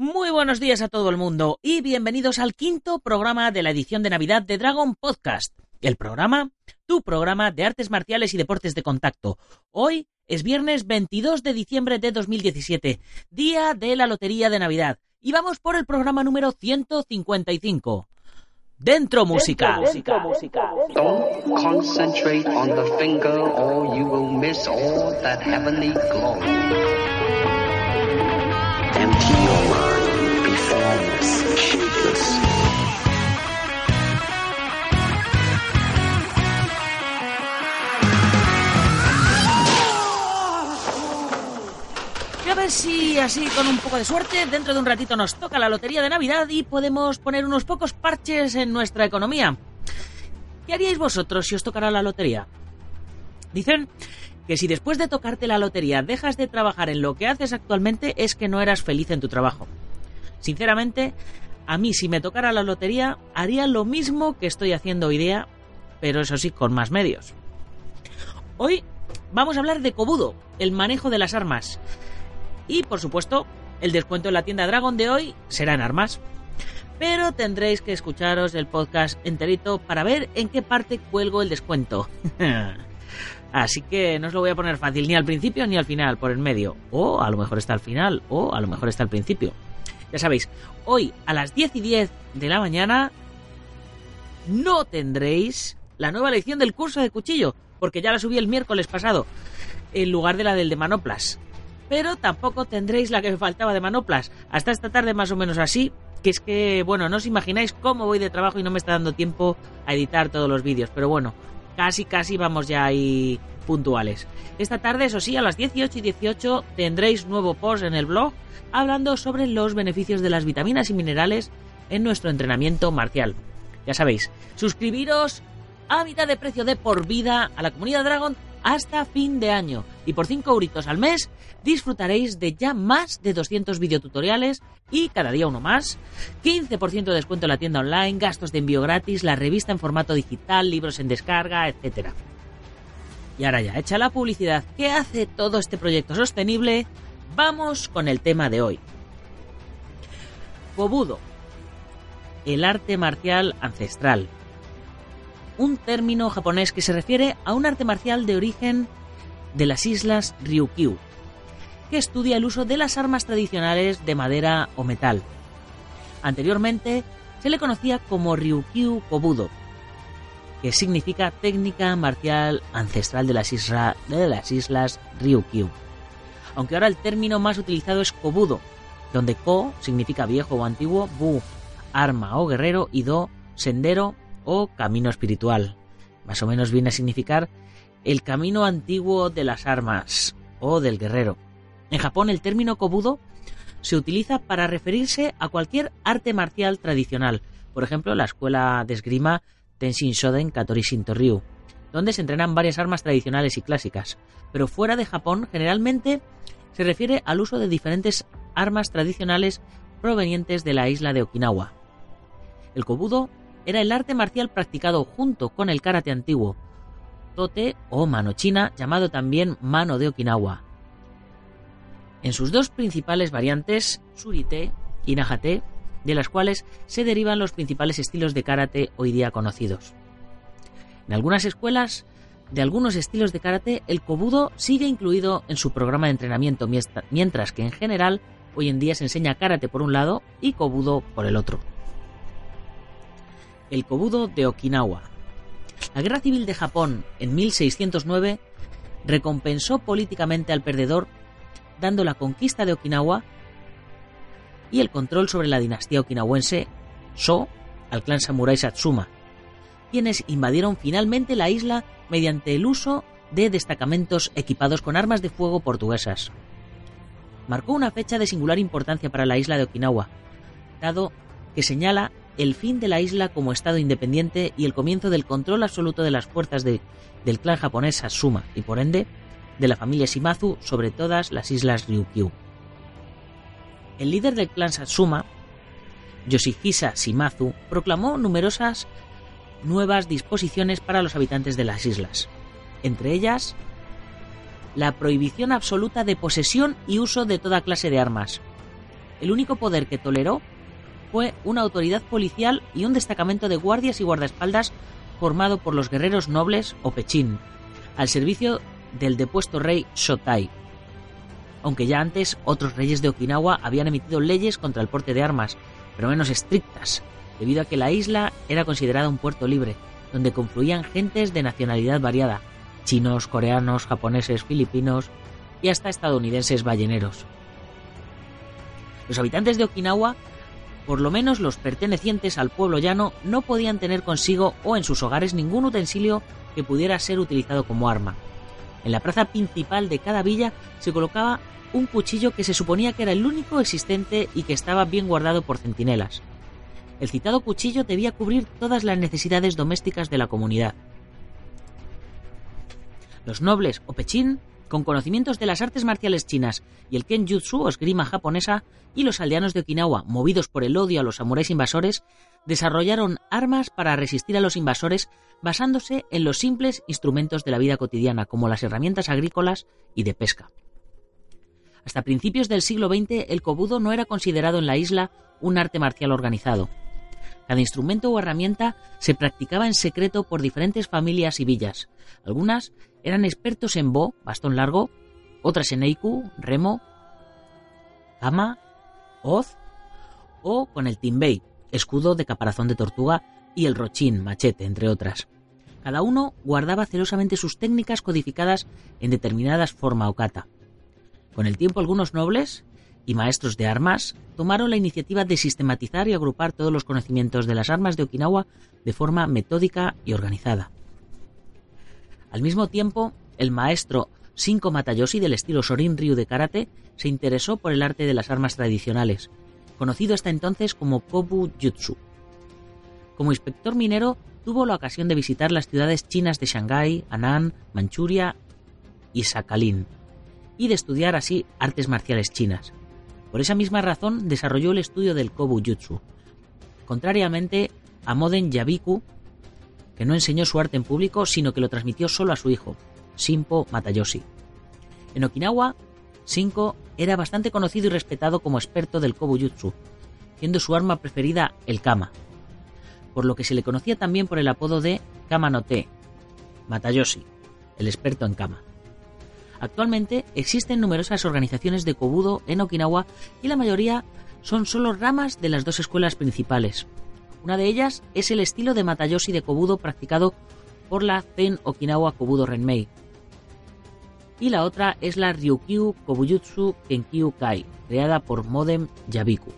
Muy buenos días a todo el mundo y bienvenidos al quinto programa de la edición de Navidad de Dragon Podcast. El programa, tu programa de artes marciales y deportes de contacto. Hoy es viernes 22 de diciembre de 2017, día de la Lotería de Navidad. Y vamos por el programa número 155. Dentro música. Dentro música. Don't concentrate on the finger or you will miss all that heavenly glow. Shapeless. Y a ver si así con un poco de suerte, dentro de un ratito nos toca la lotería de Navidad y podemos poner unos pocos parches en nuestra economía. ¿Qué haríais vosotros si os tocara la lotería? Dicen que si después de tocarte la lotería dejas de trabajar en lo que haces actualmente es que no eras feliz en tu trabajo. Sinceramente, a mí si me tocara la lotería haría lo mismo que estoy haciendo hoy día, pero eso sí, con más medios. Hoy vamos a hablar de Kobudo, el manejo de las armas. Y, por supuesto, el descuento en la tienda Dragon de hoy será en armas. Pero tendréis que escucharos el podcast enterito para ver en qué parte cuelgo el descuento. Así que no os lo voy a poner fácil ni al principio ni al final, por el medio. O a lo mejor está al final, o a lo mejor está al principio. Ya sabéis, hoy a las 10 y 10 de la mañana no tendréis la nueva lección del curso de cuchillo, porque ya la subí el miércoles pasado, en lugar de la del de manoplas. Pero tampoco tendréis la que me faltaba de manoplas. Hasta esta tarde más o menos así, que es que, bueno, no os imagináis cómo voy de trabajo y no me está dando tiempo a editar todos los vídeos. Pero bueno, casi casi vamos ya ahí puntuales. Esta tarde, eso sí, a las 18 y 18 tendréis nuevo post en el blog hablando sobre los beneficios de las vitaminas y minerales en nuestro entrenamiento marcial. Ya sabéis, suscribiros a mitad de precio de por vida a la comunidad Dragon hasta fin de año. Y por 5 euritos al mes disfrutaréis de ya más de 200 videotutoriales y cada día uno más, 15% de descuento en la tienda online, gastos de envío gratis, la revista en formato digital, libros en descarga, etc. Y ahora ya, hecha la publicidad que hace todo este proyecto sostenible, vamos con el tema de hoy. Kobudo, el arte marcial ancestral. Un término japonés que se refiere a un arte marcial de origen de las islas Ryukyu, que estudia el uso de las armas tradicionales de madera o metal. Anteriormente se le conocía como Ryukyu Kobudo, que significa técnica marcial ancestral de las, de las islas Ryukyu. Aunque ahora el término más utilizado es Kobudo, donde Ko significa viejo o antiguo, Bu, arma o guerrero y Do, sendero o camino espiritual. Más o menos viene a significar el camino antiguo de las armas o del guerrero. En Japón el término kobudo se utiliza para referirse a cualquier arte marcial tradicional, por ejemplo la escuela de esgrima Tenshin Shoden Katori Shinto Ryu, donde se entrenan varias armas tradicionales y clásicas, pero fuera de Japón generalmente se refiere al uso de diferentes armas tradicionales provenientes de la isla de Okinawa. El kobudo era el arte marcial practicado junto con el karate antiguo, tote o mano china, llamado también mano de Okinawa. En sus dos principales variantes, surite y nahate, de las cuales se derivan los principales estilos de karate hoy día conocidos. En algunas escuelas de algunos estilos de karate, el kobudo sigue incluido en su programa de entrenamiento, mientras que en general hoy en día se enseña karate por un lado y kobudo por el otro. El kobudo de Okinawa. La guerra civil de Japón en 1609 recompensó políticamente al perdedor dando la conquista de Okinawa y el control sobre la dinastía okinawense So al clan samurái Satsuma, quienes invadieron finalmente la isla mediante el uso de destacamentos equipados con armas de fuego portuguesas. Marcó una fecha de singular importancia para la isla de Okinawa, dado que señala el fin de la isla como estado independiente y el comienzo del control absoluto de las fuerzas de, del clan japonés Satsuma y por ende de la familia Shimazu sobre todas las islas Ryukyu. El líder del clan Satsuma, Yoshihisa Shimazu, proclamó numerosas nuevas disposiciones para los habitantes de las islas, entre ellas la prohibición absoluta de posesión y uso de toda clase de armas, el único poder que toleró fue una autoridad policial y un destacamento de guardias y guardaespaldas formado por los guerreros nobles o pechín, al servicio del depuesto rey Shotai. Aunque ya antes otros reyes de Okinawa habían emitido leyes contra el porte de armas, pero menos estrictas, debido a que la isla era considerada un puerto libre, donde confluían gentes de nacionalidad variada, chinos, coreanos, japoneses, filipinos y hasta estadounidenses balleneros. Los habitantes de Okinawa, por lo menos los pertenecientes al pueblo llano, no podían tener consigo o en sus hogares ningún utensilio que pudiera ser utilizado como arma. En la plaza principal de cada villa se colocaba un cuchillo que se suponía que era el único existente y que estaba bien guardado por centinelas. El citado cuchillo debía cubrir todas las necesidades domésticas de la comunidad. Los nobles o pechín, con conocimientos de las artes marciales chinas y el kenjutsu o esgrima japonesa, y los aldeanos de Okinawa, movidos por el odio a los samuráis invasores, desarrollaron armas para resistir a los invasores basándose en los simples instrumentos de la vida cotidiana, como las herramientas agrícolas y de pesca. Hasta principios del siglo XX el kobudo no era considerado en la isla un arte marcial organizado. Cada instrumento o herramienta se practicaba en secreto por diferentes familias y villas. Algunas eran expertos en bo, bastón largo, otras en eiku, remo, kama, hoz o con el timbei, escudo de caparazón de tortuga y el rochin, machete, entre otras. Cada uno guardaba celosamente sus técnicas codificadas en determinadas forma o kata. Con el tiempo algunos nobles y maestros de armas tomaron la iniciativa de sistematizar y agrupar todos los conocimientos de las armas de Okinawa de forma metódica y organizada. Al mismo tiempo, el maestro Shinko Matayoshi del estilo Sorin Ryu de karate se interesó por el arte de las armas tradicionales, conocido hasta entonces como Kobu Jutsu. Como inspector minero, tuvo la ocasión de visitar las ciudades chinas de Shanghái, Annan, Manchuria y Sakhalin, y de estudiar así artes marciales chinas. Por esa misma razón desarrolló el estudio del Kobu Jutsu. Contrariamente a Moden Yabiku, que no enseñó su arte en público, sino que lo transmitió solo a su hijo, Shimpo Matayoshi. En Okinawa, Shinko era bastante conocido y respetado como experto del Kobu Jutsu, siendo su arma preferida el Kama, por lo que se le conocía también por el apodo de Kama no Te, Matayoshi, el experto en Kama. Actualmente existen numerosas organizaciones de Kobudo en Okinawa y la mayoría son solo ramas de las dos escuelas principales. Una de ellas es el estilo de Matayoshi de Kobudo practicado por la Zen Okinawa Kobudo Renmei. Y la otra es la Ryukyu Kobujutsu Kenkyu Kai, creada por Modem Yabiku.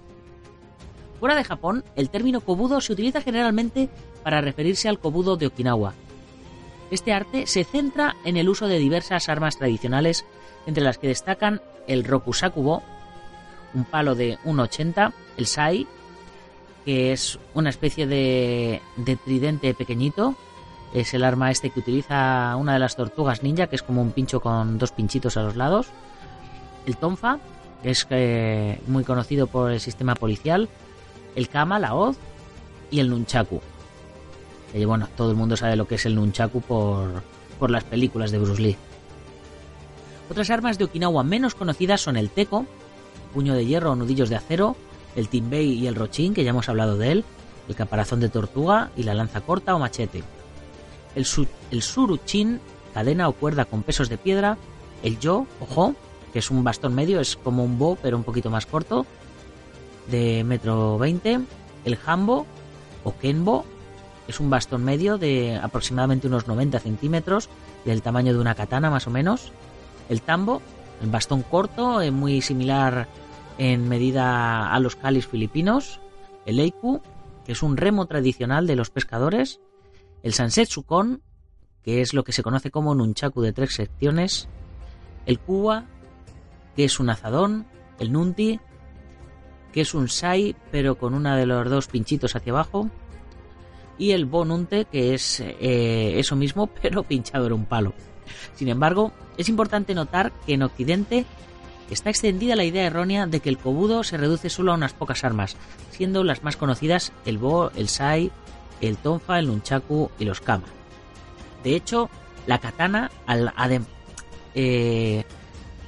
Fuera de Japón, el término Kobudo se utiliza generalmente para referirse al Kobudo de Okinawa, este arte se centra en el uso de diversas armas tradicionales, entre las que destacan el Rokusakubo, un palo de 1,80, el Sai, que es una especie de, de tridente pequeñito, es el arma este que utiliza una de las tortugas ninja, que es como un pincho con dos pinchitos a los lados. El Tonfa, que es eh, muy conocido por el sistema policial. El Kama, la Hoz. Y el Nunchaku, y bueno, todo el mundo sabe lo que es el nunchaku por, por las películas de Bruce Lee. Otras armas de Okinawa menos conocidas son el teko, puño de hierro o nudillos de acero, el timbei y el rochin, que ya hemos hablado de él, el caparazón de tortuga y la lanza corta o machete. El, su, el suruchin, cadena o cuerda con pesos de piedra, el yo, ojo, que es un bastón medio, es como un bo pero un poquito más corto, de metro veinte, el jambo o kenbo, es un bastón medio de aproximadamente unos 90 centímetros, del tamaño de una katana más o menos. El tambo, el bastón corto, eh, muy similar en medida a los calis filipinos. El eiku, que es un remo tradicional de los pescadores. El sansetsukon, que es lo que se conoce como nunchaku de tres secciones. El kuwa, que es un azadón. El nunti, que es un sai, pero con una de los dos pinchitos hacia abajo y el Bonunte, que es eh, eso mismo, pero pinchado en un palo. Sin embargo, es importante notar que en Occidente está extendida la idea errónea de que el Kobudo se reduce solo a unas pocas armas, siendo las más conocidas el Bo, el Sai, el Tonfa, el Nunchaku y los Kama. De hecho, la katana, al, eh,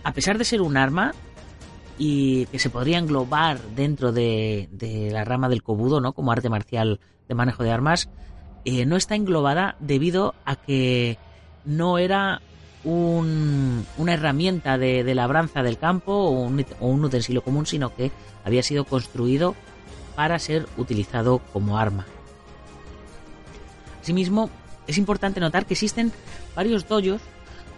a pesar de ser un arma, y que se podría englobar dentro de, la rama del Kobudo, ¿no? Como arte marcial de manejo de armas, eh, no está englobada debido a que no era un, una herramienta de, labranza del campo o un, utensilio común, sino que había sido construido para ser utilizado como arma. Asimismo, es importante notar que existen varios doyos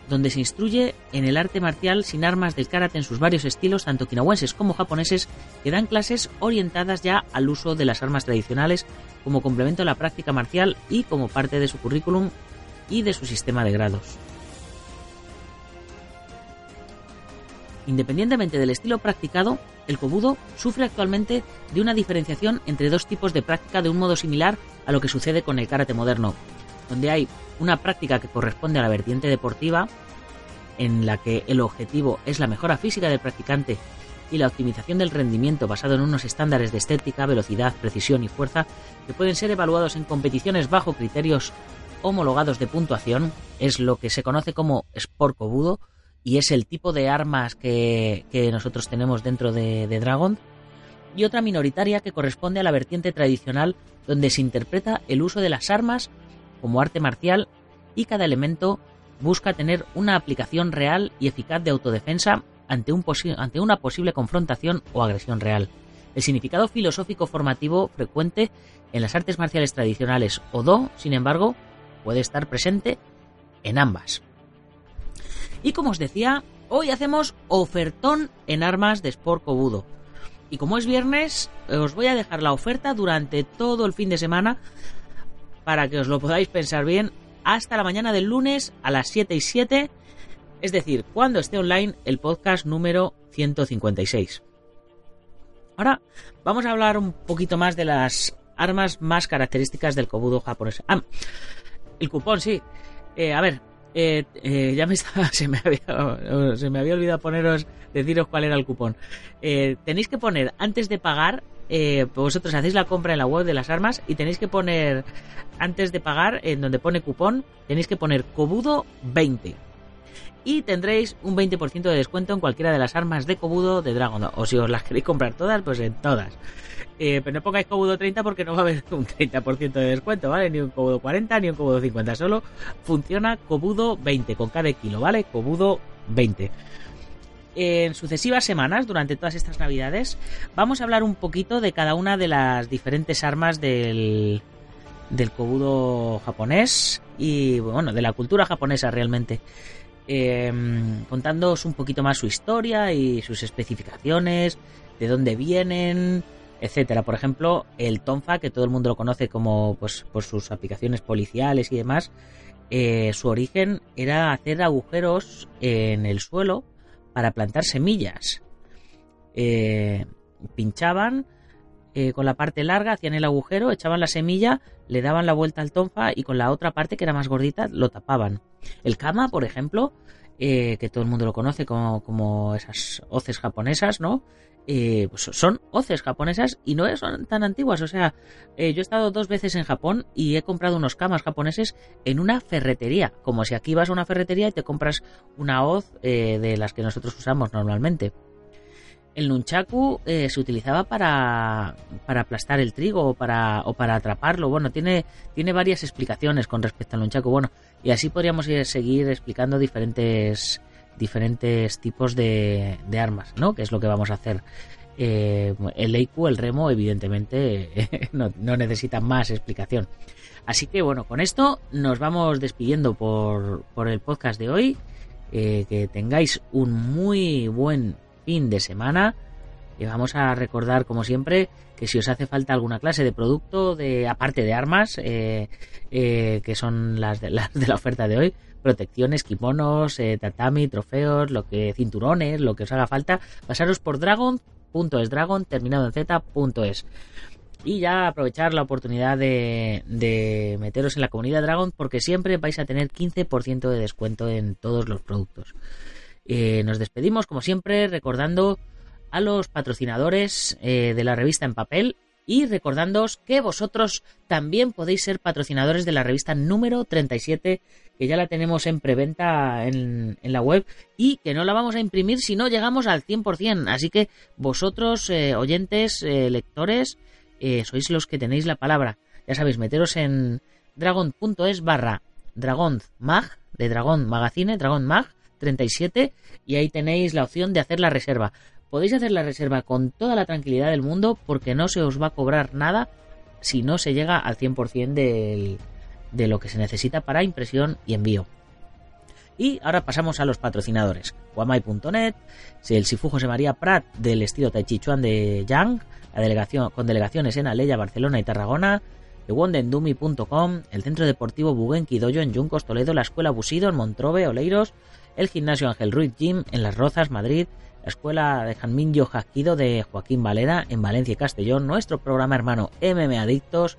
donde se instruye en el arte marcial sin armas del karate en sus varios estilos, tanto okinawenses como japoneses, que dan clases orientadas ya al uso de las armas tradicionales como complemento a la práctica marcial y como parte de su currículum y de su sistema de grados. Independientemente del estilo practicado, el kobudo sufre actualmente de una diferenciación entre dos tipos de práctica de un modo similar a lo que sucede con el karate moderno, donde hay una práctica que corresponde a la vertiente deportiva, en la que el objetivo es la mejora física del practicante y la optimización del rendimiento basado en unos estándares de estética, velocidad, precisión y fuerza que pueden ser evaluados en competiciones bajo criterios homologados de puntuación, es lo que se conoce como Sport Kobudo y es el tipo de armas que, nosotros tenemos dentro de, de Dragon, y otra minoritaria que corresponde a la vertiente tradicional donde se interpreta el uso de las armas como arte marcial y cada elemento busca tener una aplicación real y eficaz de autodefensa ante, un ante una posible confrontación o agresión real. El significado filosófico formativo frecuente en las artes marciales tradicionales o do, sin embargo, puede estar presente en ambas. Y como os decía, hoy hacemos ofertón en armas de Sport Kobudo. Y como es viernes, os voy a dejar la oferta durante todo el fin de semana para que os lo podáis pensar bien hasta la mañana del lunes a las 7 y 7, es decir, cuando esté online el podcast número 156. Ahora vamos a hablar un poquito más de las armas más características del kobudo japonés. Ah, el cupón, sí. Eh, a ver, eh, eh, ya me estaba, se me había, se me había olvidado poneros, deciros cuál era el cupón. Eh, tenéis que poner antes de pagar, eh, vosotros hacéis la compra en la web de las armas y tenéis que poner antes de pagar en donde pone cupón, tenéis que poner Kobudo 20 y tendréis un 20% de descuento en cualquiera de las armas de Kobudo de Dragon. O si os las queréis comprar todas, pues en todas. Eh, pero no pongáis Kobudo 30 porque no va a haber un 30% de descuento, ¿vale? Ni un Kobudo 40 ni un Kobudo 50. Solo funciona Kobudo 20 con cada kilo, ¿vale? Kobudo 20. En sucesivas semanas, durante todas estas navidades, vamos a hablar un poquito de cada una de las diferentes armas del, del Kobudo japonés y, bueno, de la cultura japonesa realmente eh, contándoos un poquito más su historia y sus especificaciones, de dónde vienen, etcétera. Por ejemplo, el tonfa, que todo el mundo lo conoce como pues por sus aplicaciones policiales y demás, eh, su origen era hacer agujeros en el suelo para plantar semillas. Eh, pinchaban eh, con la parte larga, hacían el agujero, echaban la semilla, le daban la vuelta al tonfa y con la otra parte que era más gordita lo tapaban. El kama, por ejemplo, eh, que todo el mundo lo conoce como, como esas hoces japonesas, ¿no? Eh, pues son hoces japonesas y no son tan antiguas. O sea, yo he estado dos veces en Japón y he comprado unos kamas japoneses en una ferretería. Como si aquí vas a una ferretería y te compras una hoz de las que nosotros usamos normalmente. El nunchaku eh, se utilizaba para, para aplastar el trigo o para, o para atraparlo. Bueno, tiene, tiene varias explicaciones con respecto al nunchaku. Bueno, y así podríamos ir, seguir explicando diferentes, diferentes tipos de, de armas, ¿no? Que es lo que vamos a hacer. Eh, el Eiku, el remo, evidentemente no, no necesita más explicación. Así que bueno, con esto nos vamos despidiendo por, por el podcast de hoy. Eh, que tengáis un muy buen fin de semana. Y vamos a recordar, como siempre, que si os hace falta alguna clase de producto, de aparte de armas, eh, eh, que son las de, las de, la oferta de hoy, protecciones, kimonos, eh, tatami, trofeos, lo que cinturones, lo que os haga falta, pasaros por dragon.es, dragon terminado en z.es. Y ya aprovechar la oportunidad de, de meteros en la comunidad Dragon porque siempre vais a tener 15% de descuento en todos los productos. Eh, nos despedimos, como siempre, recordando a los patrocinadores eh, de la revista en papel, Y recordándoos que vosotros también podéis ser patrocinadores de la revista número 37, que ya la tenemos en preventa en, en la web y que no la vamos a imprimir si no llegamos al 100%. Así que vosotros, eh, oyentes, lectores, sois los que tenéis la palabra. Ya sabéis, meteros en dragon.es barra dragonmag, de Dragon Magazine, Dragon Mag 37, y ahí tenéis la opción de hacer la reserva podéis hacer la reserva con toda la tranquilidad del mundo porque no se os va a cobrar nada si no se llega al 100% del, de lo que se necesita para impresión y envío. Y ahora pasamos a los patrocinadores. Guamai.net, el Sifu José María Prat del estilo Tai Chi Chuan de Yang, la delegación, con delegaciones en Aleya, Barcelona y Tarragona, wondendumi.com, el Centro Deportivo Buguenqui Doyo en Yuncos, Toledo, la Escuela Busido en Montrobe, Oleiros, el Gimnasio Ángel Ruiz Gym en Las Rozas, Madrid, la Escuela de Janminyo Jasquido de Joaquín Valera en Valencia y Castellón, nuestro programa hermano MM Adictos,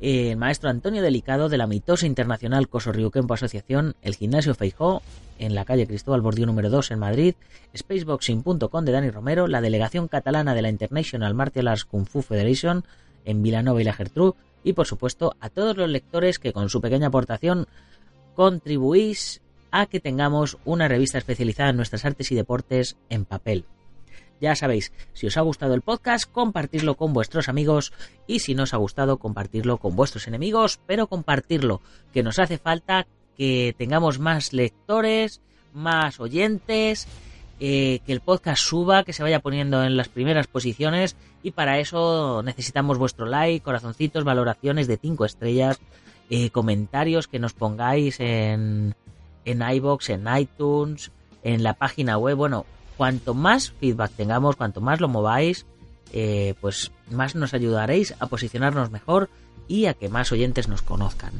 el maestro Antonio Delicado de la mitosa internacional Coso Kempo Asociación, el Gimnasio Feijó en la calle Cristóbal Bordío número 2 en Madrid, Spaceboxing.com de Dani Romero, la delegación catalana de la International Martial Arts Kung Fu Federation en Vilanova y la Gertrú y por supuesto a todos los lectores que con su pequeña aportación contribuís a que tengamos una revista especializada en nuestras artes y deportes en papel. Ya sabéis, si os ha gustado el podcast, compartirlo con vuestros amigos y si no os ha gustado, compartirlo con vuestros enemigos, pero compartirlo, que nos hace falta que tengamos más lectores, más oyentes, eh, que el podcast suba, que se vaya poniendo en las primeras posiciones y para eso necesitamos vuestro like, corazoncitos, valoraciones de 5 estrellas, eh, comentarios que nos pongáis en, en iBox, en iTunes, en la página web. Bueno, cuanto más feedback tengamos, cuanto más lo mováis, eh, pues más nos ayudaréis a posicionarnos mejor y a que más oyentes nos conozcan.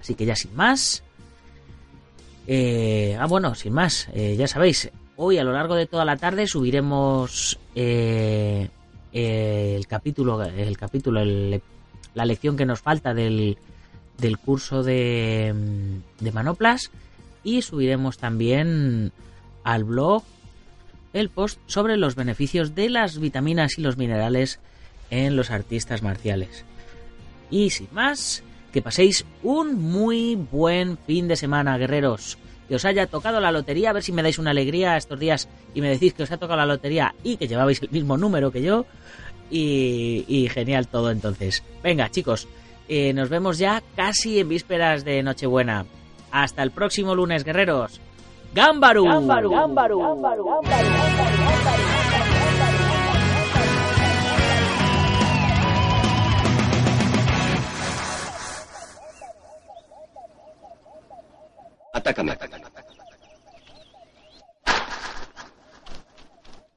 Así que ya sin más. Eh, ah, bueno, sin más, eh, ya sabéis, hoy a lo largo de toda la tarde subiremos el capítulo, el capítulo, la lección que nos falta del, del curso de, de Manoplas y subiremos también al blog el post sobre los beneficios de las vitaminas y los minerales en los artistas marciales. Y sin más, que paséis un muy buen fin de semana, guerreros. Que os haya tocado la lotería, a ver si me dais una alegría estos días y me decís que os ha tocado la lotería y que llevabais el mismo número que yo. Y, genial todo entonces. Venga chicos, eh, nos vemos ya casi en vísperas de Nochebuena. Hasta el próximo lunes, guerreros. ¡Gámbaru! ¡Gámbaru! ¡Gámbaru! ¡Gámbaru! Atácame.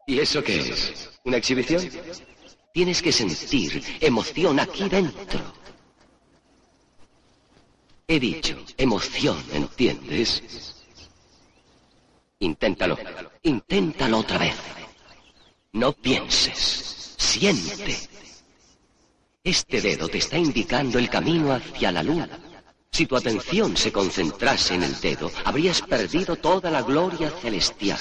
¿Y eso qué es? ¿Una exhibición? Tienes que sentir emoción aquí dentro. He dicho, emoción, ¿entiendes? Inténtalo. Inténtalo otra vez. No pienses. Siente. Este dedo te está indicando el camino hacia la luna. Si tu atención se concentrase en el dedo, habrías perdido toda la gloria celestial.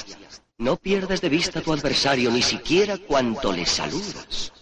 No pierdas de vista a tu adversario ni siquiera cuando le saludas.